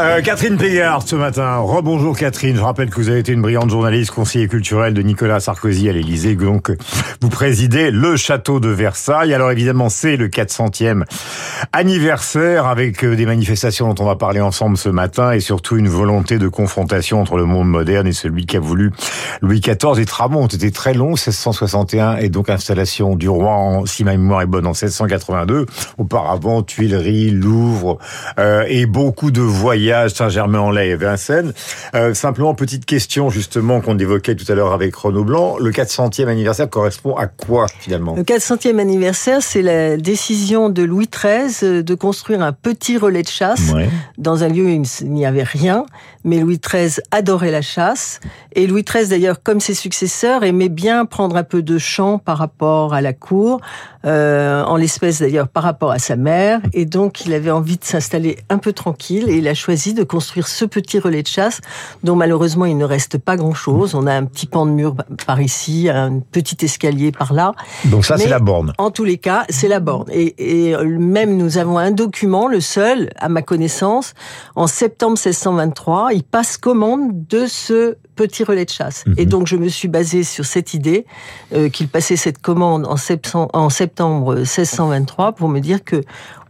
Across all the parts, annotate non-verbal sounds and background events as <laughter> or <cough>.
Euh, Catherine Pégard ce matin. Rebonjour Catherine. Je rappelle que vous avez été une brillante journaliste, conseiller culturel de Nicolas Sarkozy à l'Élysée. Donc, vous présidez le château de Versailles. Alors évidemment, c'est le 400e anniversaire avec euh, des manifestations dont on va parler ensemble ce matin et surtout une volonté de confrontation entre le monde moderne et celui qu'a voulu Louis XIV. Les travaux ont été très longs, 1661 et donc installation du roi, en, si ma mémoire est bonne, en 1682 auparavant Tuileries, Louvre euh, et beaucoup de voyages Saint-Germain-en-Laye et Vincennes. Euh, simplement petite question justement qu'on évoquait tout à l'heure avec Renaud Blanc, le 400e anniversaire correspond à quoi finalement? Le 400e anniversaire, c'est la décision de Louis XIII de construire un petit relais de chasse. Ouais. dans un lieu où il n'y avait rien, mais Louis XIII adorait la chasse. Et Louis XIII d'ailleurs comme ses successeurs aimait bien prendre un peu de champ par rapport à la cour, euh, en l'espèce d'ailleurs par rapport à sa mère. Et donc il avait envie de s'installer un peu tranquille. Et il a choisi de construire ce petit relais de chasse dont malheureusement il ne reste pas grand chose. On a un petit pan de mur par ici, un petit escalier par là. Donc ça c'est la borne. En tous les cas, c'est la borne. Et, et, même nous avons un document, le seul à ma connaissance, en septembre 1623, il passe commande de ce petit relais de chasse. Mhm. Et donc je me suis basée sur cette idée euh, qu'il passait cette commande en septembre, en septembre 1623 pour me dire que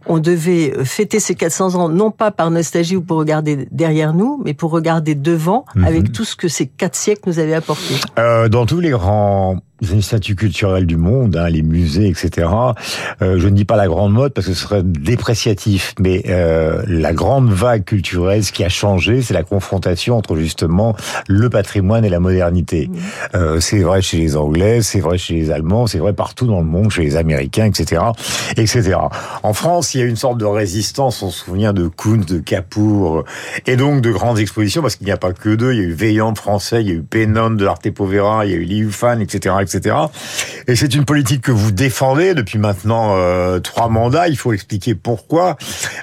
on devait fêter ces 400 ans, non pas par nostalgie ou pour regarder derrière nous, mais pour regarder devant, Mhm. avec tout ce que ces quatre siècles nous avaient apporté. Euh, dans tous les grands statuts culturels du monde, hein, les musées, etc. Euh, je ne dis pas la grande mode parce que ce serait dépréciatif, mais euh, la grande vague culturelle, ce qui a changé, c'est la confrontation entre justement le patrimoine et la modernité. Euh, c'est vrai chez les Anglais, c'est vrai chez les Allemands, c'est vrai partout dans le monde, chez les Américains, etc., etc. En France, il y a une sorte de résistance. On se souvient de Kunz, de Capour, et donc de grandes expositions parce qu'il n'y a pas que deux. Il y a eu Veillant français, il y a eu Pennon de l'Arte Povera, il y a eu Liu Fan, etc., etc. Et c'est une politique que vous défendez depuis maintenant euh, trois mandats. Il faut expliquer pourquoi.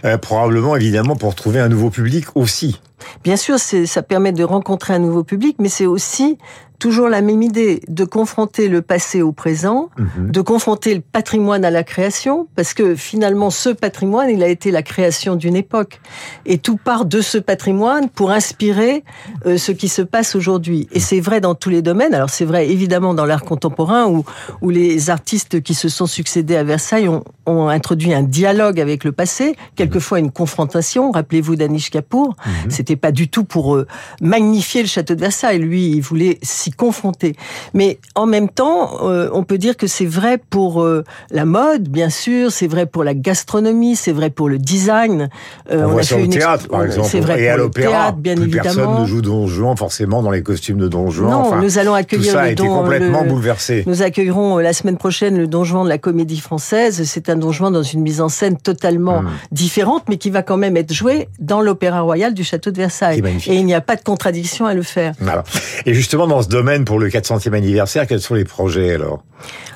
Euh, probablement, évidemment, pour trouver un nouveau public aussi. Bien sûr, ça permet de rencontrer un nouveau public, mais c'est aussi toujours la même idée de confronter le passé au présent, Mhm. de confronter le patrimoine à la création, parce que finalement, ce patrimoine, il a été la création d'une époque. Et tout part de ce patrimoine pour inspirer euh, ce qui se passe aujourd'hui. Et c'est vrai dans tous les domaines. Alors c'est vrai évidemment dans l'art contemporain, où, où les artistes qui se sont succédés à Versailles ont, ont introduit un dialogue avec le passé, quelquefois une confrontation. Rappelez-vous d'Anish Kapoor, Mhm. c'était pas du tout pour euh, magnifier le château de Versailles. Lui, il voulait s'y confronter. Mais en même temps, euh, on peut dire que c'est vrai pour euh, la mode, bien sûr, c'est vrai pour la gastronomie, c'est vrai pour le design. on, Euh, voit a ça fait au une théâtre, par exemple, C'est vrai et pour à l'opéra. bien Plus évidemment. personne ne joue Don Juan forcément dans les costumes de Don Juan. Non, enfin, nous allons tout accueillir ça a le été don- complètement le- bouleversé. Nous accueillerons euh, la semaine prochaine le Don Juan de la Comédie Française. C'est un Don Juan dans une mise en scène totalement Mm. différente, mais qui va quand même être joué dans l'Opéra Royal du Château de Versailles. Et il n'y a pas de contradiction à le faire. Voilà. Et justement, dans ce domaine, pour le 400e anniversaire, quels sont les projets alors?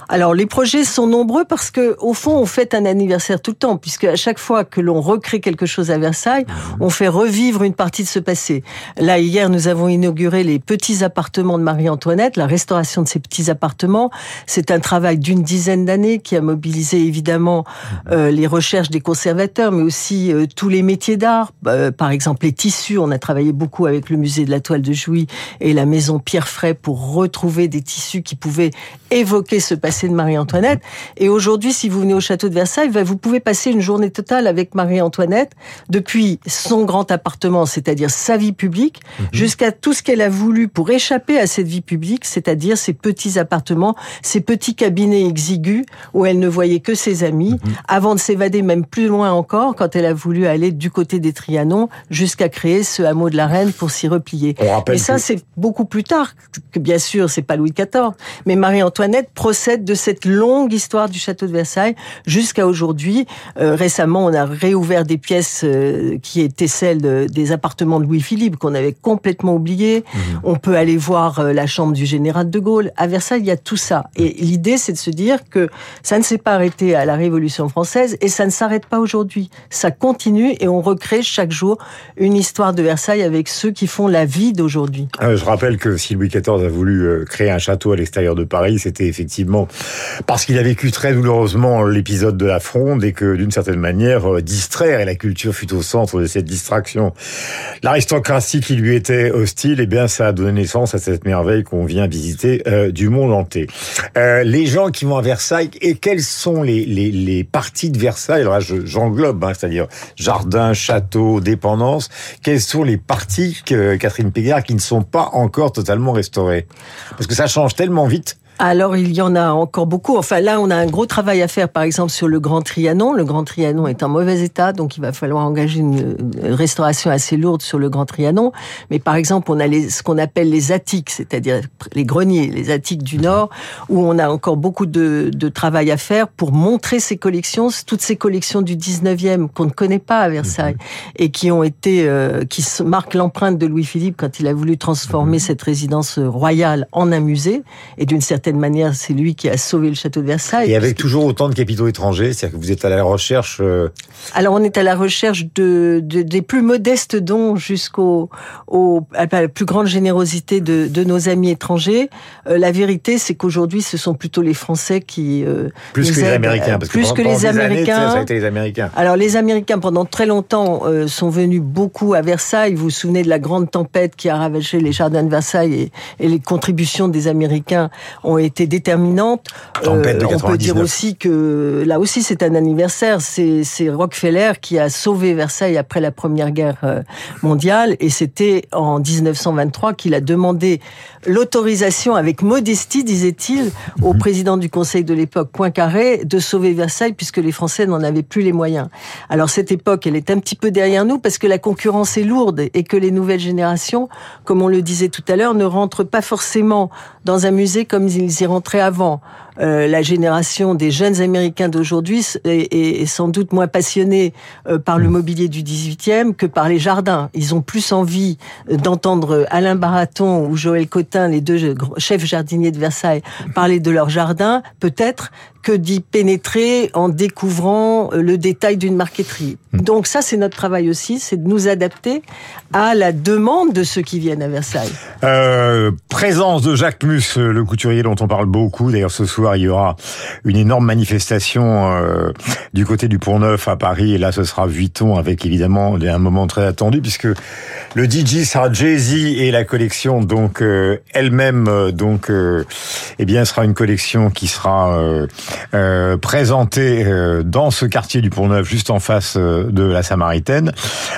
Alors les projets sont nombreux parce que au fond on fête un anniversaire tout le temps puisque à chaque fois que l'on recrée quelque chose à Versailles, on fait revivre une partie de ce passé. Là hier nous avons inauguré les petits appartements de Marie-Antoinette, la restauration de ces petits appartements. C'est un travail d'une dizaine d'années qui a mobilisé évidemment euh, les recherches des conservateurs, mais aussi euh, tous les métiers d'art. Euh, par exemple les tissus, on a travaillé beaucoup avec le musée de la toile de Jouy et la maison Pierre Fray pour retrouver des tissus qui pouvaient évoquer ce passé de Marie-Antoinette. Et aujourd'hui, si vous venez au château de Versailles, ben, vous pouvez passer une journée totale avec Marie-Antoinette, depuis son grand appartement, c'est-à-dire sa vie publique, jusqu'à tout ce qu'elle a voulu pour échapper à cette vie publique, c'est-à-dire ses petits appartements, ses petits cabinets exigus où elle ne voyait que ses amis, avant de s'évader même plus loin encore quand elle a voulu aller du côté des Trianons jusqu'à créer ce hameau de la Reine pour s'y replier. Mais ça, que- c'est beaucoup plus tard que, bien sûr, c'est pas Louis XIV. Mais Marie-Antoinette procède de cette longue histoire du château de Versailles jusqu'à aujourd'hui. Euh, récemment, on a réouvert des pièces euh, qui étaient celles de- des appartements de Louis-Philippe qu'on avait complètement oubliées. On peut aller voir euh, la chambre du général de Gaulle. À Versailles, il y a tout ça. Et l'idée, c'est de se dire que ça ne s'est pas arrêté à la Révolution française et ça ne s'arrête pas aujourd'hui. Ça continue et on recrée chaque jour une histoire de Versailles avec ceux qui font la vie d'aujourd'hui. Je rappelle que si Louis XIV XIV a voulu créer un château à l'extérieur de Paris, c'était effectivement parce qu'il a vécu très douloureusement l'épisode de la Fronde et que d'une certaine manière distraire et la culture fut au centre de cette distraction. L'aristocratie qui lui était hostile, eh bien ça a donné naissance à cette merveille qu'on vient visiter du monde entier. les gens qui vont à Versailles et quelles sont les, les, parties de Versailles? Là, j'englobe, hein, c'est-à-dire jardin, château, dépendance. Quelles sont les parties, que, Catherine Pégard, qui ne sont pas encore totalement restaurées? Parce que ça change tellement vite alors il y en a encore beaucoup. Enfin là, on a un gros travail à faire, par exemple sur le Grand Trianon. Le Grand Trianon est en mauvais état, donc il va falloir engager une restauration assez lourde sur le Grand Trianon. Mais par exemple, on a les, ce qu'on appelle les attiques, c'est-à-dire les greniers, les attiques du Nord, où on a encore beaucoup de, de travail à faire pour montrer ces collections, toutes ces collections du 19e qu'on ne connaît pas à Versailles mhm. et qui ont été, euh, qui marquent l'empreinte de Louis-Philippe quand il a voulu transformer mhm. cette résidence royale en un musée et d'une certaine certaine manière, c'est lui qui a sauvé le château de Versailles. Et avec toujours autant de capitaux étrangers, c'est-à-dire que vous êtes à la recherche. Euh, Alors on est à la recherche de, des plus modestes dons jusqu'au au, à la plus grande générosité de, de nos amis étrangers. Euh, la vérité, c'est qu'aujourd'hui, ce sont plutôt les Français qui euh, plus que les Américains, parce plus que, les Américains. ça a été les Américains. Alors les Américains, pendant très longtemps, sont venus beaucoup à Versailles. Vous vous souvenez de la grande tempête qui a ravagé les jardins de Versailles et, et les contributions des Américains ont été déterminantes. Euh, on peut dire aussi que là aussi c'est un anniversaire. C'est Rockefeller qui a sauvé Versailles après la Première Guerre euh, mondiale et c'était en 1923 qu'il a demandé l'autorisation avec modestie, disait-il, au mhm. président du Conseil de l'époque, Poincaré, de sauver Versailles puisque les Français n'en avaient plus les moyens. Alors cette époque, elle est un petit peu derrière nous parce que la concurrence est lourde et que les nouvelles générations, comme on le disait tout à l'heure, ne rentrent pas forcément dans un musée comme ils y rentraient avant. Euh, la génération des jeunes Américains d'aujourd'hui est, sans doute moins passionnée euh, par le mobilier du 18e que par les jardins. Ils ont plus envie euh, d'entendre Alain Baraton ou Joël Cotin, les deux chefs jardiniers de Versailles, parler de leur jardin, peut-être, que d'y pénétrer en découvrant le détail d'une marqueterie. Mm. Donc ça, c'est notre travail aussi, c'est de nous adapter à la demande de ceux qui viennent à Versailles. présence de Jacques Mus, le couturier dont on parle beaucoup d'ailleurs ce soir il y aura une énorme manifestation euh, du côté du Pont Neuf à Paris. Et là, ce sera Vuitton avec évidemment un moment très attendu puisque le DJ sera Jay-Z et la collection donc euh, elle-même euh, donc eh bien sera une collection qui sera présentée dans ce quartier du Pont Neuf juste en face de la Samaritaine.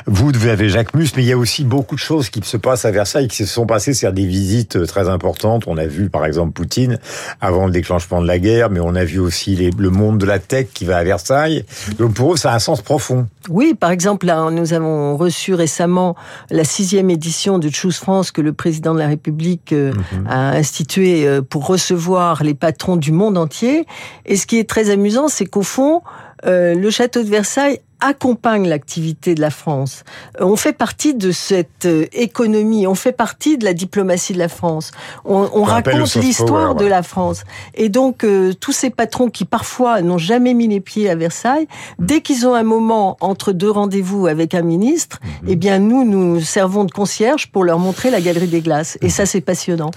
Vous, vous avez Jacques Mus, mais il y a aussi beaucoup de choses qui se passent à Versailles qui se sont passées, c'est des visites très importantes. On a vu par exemple Poutine avant le déclenchement de la guerre, mais on a vu aussi le monde de la tech qui va à Versailles. Donc pour eux, ça a un sens profond. Oui, par exemple, là, nous avons reçu récemment la sixième édition de Choose France que le président de la République euh, mhm. a institué euh, pour recevoir les patrons du monde entier. Et ce qui est très amusant, c'est qu'au fond, euh, le château de Versailles accompagne l'activité de la France. Euh, on fait partie de cette euh, économie, on fait partie de la diplomatie de la France. On, on raconte l'histoire de la France. Et donc, euh, tous ces patrons qui parfois n'ont jamais mis les pieds à Versailles, dès qu'ils ont un moment entre deux rendez-vous avec un ministre, mhm. eh bien, nous, nous servons de concierge pour leur montrer la galerie des glaces. Et ça, c'est passionnant.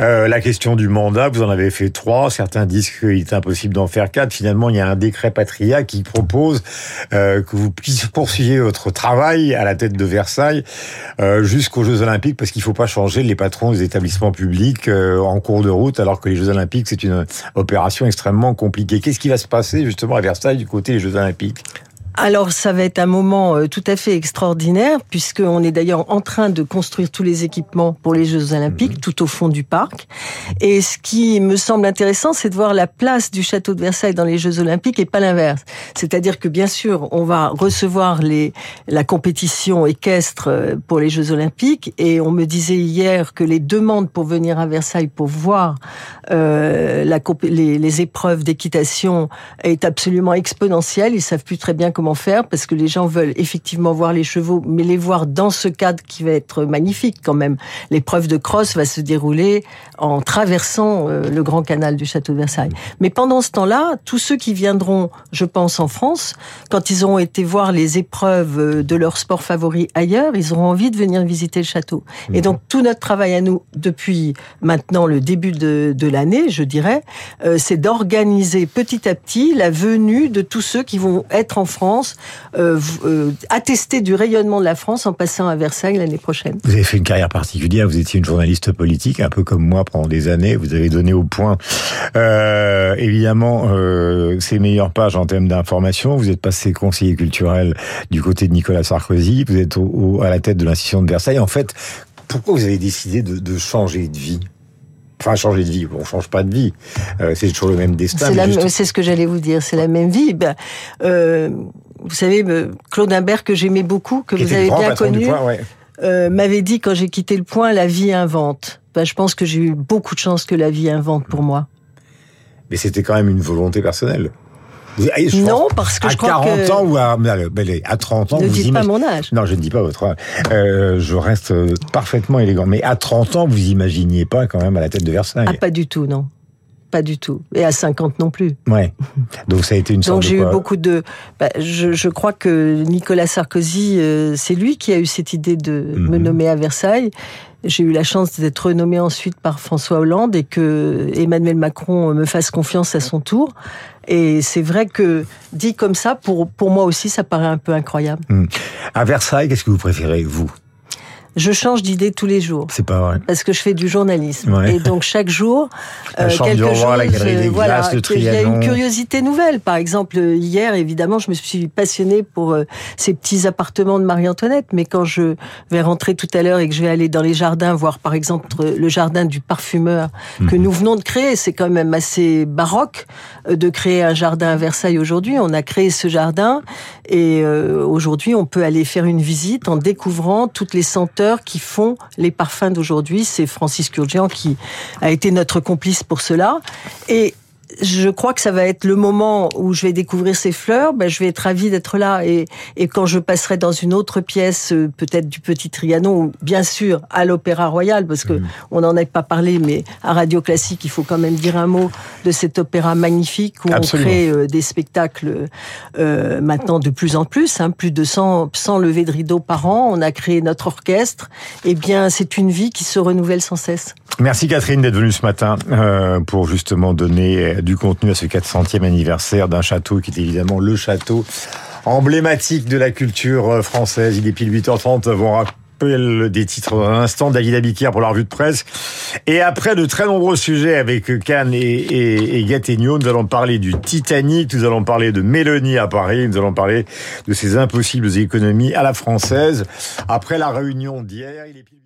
Euh, la question du mandat, vous en avez fait trois. Certains disent qu'il est impossible d'en faire quatre. Finalement, il y a un décret Patria qui propose euh, que vous poursuiviez votre travail à la tête de Versailles euh, jusqu'aux Jeux Olympiques, parce qu'il ne faut pas changer les patrons des établissements publics euh, en cours de route, alors que les Jeux Olympiques, c'est une opération extrêmement compliquée. Qu'est-ce qui va se passer justement à Versailles du côté des Jeux Olympiques? Alors ça va être un moment euh, tout à fait extraordinaire puisqu'on est d'ailleurs en train de construire tous les équipements pour les Jeux Olympiques mhm. tout au fond du parc. Et ce qui me semble intéressant, c'est de voir la place du château de Versailles dans les Jeux Olympiques et pas l'inverse. C'est-à-dire que bien sûr, on va recevoir les, la compétition équestre euh, pour les Jeux Olympiques et on me disait hier que les demandes pour venir à Versailles pour voir euh, la, les, les épreuves d'équitation est absolument exponentielle. Ils savent plus très bien comment comment faire parce que les gens veulent effectivement voir les chevaux, mais les voir dans ce cadre qui va être magnifique quand même. L'épreuve de cross va se dérouler en traversant euh, le grand canal du château de Versailles. Mais pendant ce temps-là, tous ceux qui viendront, je pense, en France, quand ils auront été voir les épreuves euh, de leur sport favori ailleurs, ils auront envie de venir visiter le château. Et donc tout notre travail à nous depuis maintenant le début de, de l'année, je dirais, euh, c'est d'organiser petit à petit la venue de tous ceux qui vont être en France, euh, euh, attester du rayonnement de la France en passant à Versailles l'année prochaine. Vous avez fait une carrière particulière, vous étiez une journaliste politique, un peu comme moi pendant des années, vous avez donné au point euh, évidemment ses meilleures pages en termes d'information, vous êtes passé conseiller culturel du côté de Nicolas Sarkozy, vous êtes au, au, à la tête de l'institution de Versailles. En fait, pourquoi vous avez décidé de, de changer de vie? Enfin, changer de vie, on change pas de vie. Euh, c'est toujours le même destin. C'est juste... ce que j'allais vous dire, c'est la même vie. Ben, euh, vous savez, Claude Imbert, que j'aimais beaucoup, que vous avez bien connu, point, ouais. euh, m'avait dit quand j'ai quitté le point, la vie invente. Ben, je pense que j'ai eu beaucoup de chance que la vie invente pour moi. Mais c'était quand même une volonté personnelle. Je non, parce que à je crois 40 que... ans ou à, à 30 ans, ne vous dites pas mon âge. Non, je ne dis pas votre âge. Euh, je reste parfaitement élégant. Mais à 30 ans, vous imaginiez pas quand même à la tête de Versailles. Ah, pas du tout, non. Pas du tout. Et à 50 non plus. Ouais. Donc ça a été une sorte Donc j'ai de eu beaucoup de. Bah, je, je, crois que Nicolas Sarkozy, euh, c'est lui qui a eu cette idée de mm -hmm. me nommer à Versailles. J'ai eu la chance d'être renommée ensuite par François Hollande et que Emmanuel Macron me fasse confiance à son tour. Et c'est vrai que dit comme ça, pour, pour moi aussi, ça paraît un peu incroyable. Mmh. À Versailles, qu'est-ce que vous préférez, vous? Je change d'idée tous les jours. C'est pas vrai. Parce que je fais du journalisme. Ouais. Et donc chaque jour, <laughs> euh, quelque chose, la des voilà, glaces, le il y a une curiosité nouvelle. Par exemple, hier, évidemment, je me suis passionnée pour euh, ces petits appartements de Marie-Antoinette. Mais quand je vais rentrer tout à l'heure et que je vais aller dans les jardins, voir par exemple le jardin du parfumeur mmh. que nous venons de créer, c'est quand même assez baroque euh, de créer un jardin à Versailles aujourd'hui. On a créé ce jardin et euh, aujourd'hui, on peut aller faire une visite en découvrant toutes les senteurs qui font les parfums d'aujourd'hui. C'est Francis Kurgian qui a été notre complice pour cela. Et je crois que ça va être le moment où je vais découvrir ces fleurs. Ben, je vais être ravie d'être là. Et, et quand je passerai dans une autre pièce, peut-être du Petit Trianon, ou bien sûr à l'Opéra Royal, parce que mmh. on n'en a pas parlé, mais à Radio Classique, il faut quand même dire un mot de cet opéra magnifique où Absolument. on crée euh, des spectacles euh, maintenant de plus en plus, hein, plus de 100, 100 levées de rideaux par an. On a créé notre orchestre. Eh bien, c'est une vie qui se renouvelle sans cesse. Merci Catherine d'être venue ce matin euh, pour justement donner du contenu à ce 400e anniversaire d'un château qui est évidemment le château emblématique de la culture française. Il est pile 8h30, on rappelle des titres dans un instant, David Abiquière pour la revue de presse. Et après de très nombreux sujets avec Cannes et, et, nous allons parler du Titanic, nous allons parler de Mélanie à Paris, nous allons parler de ces impossibles économies à la française. Après la réunion d'hier, il est pile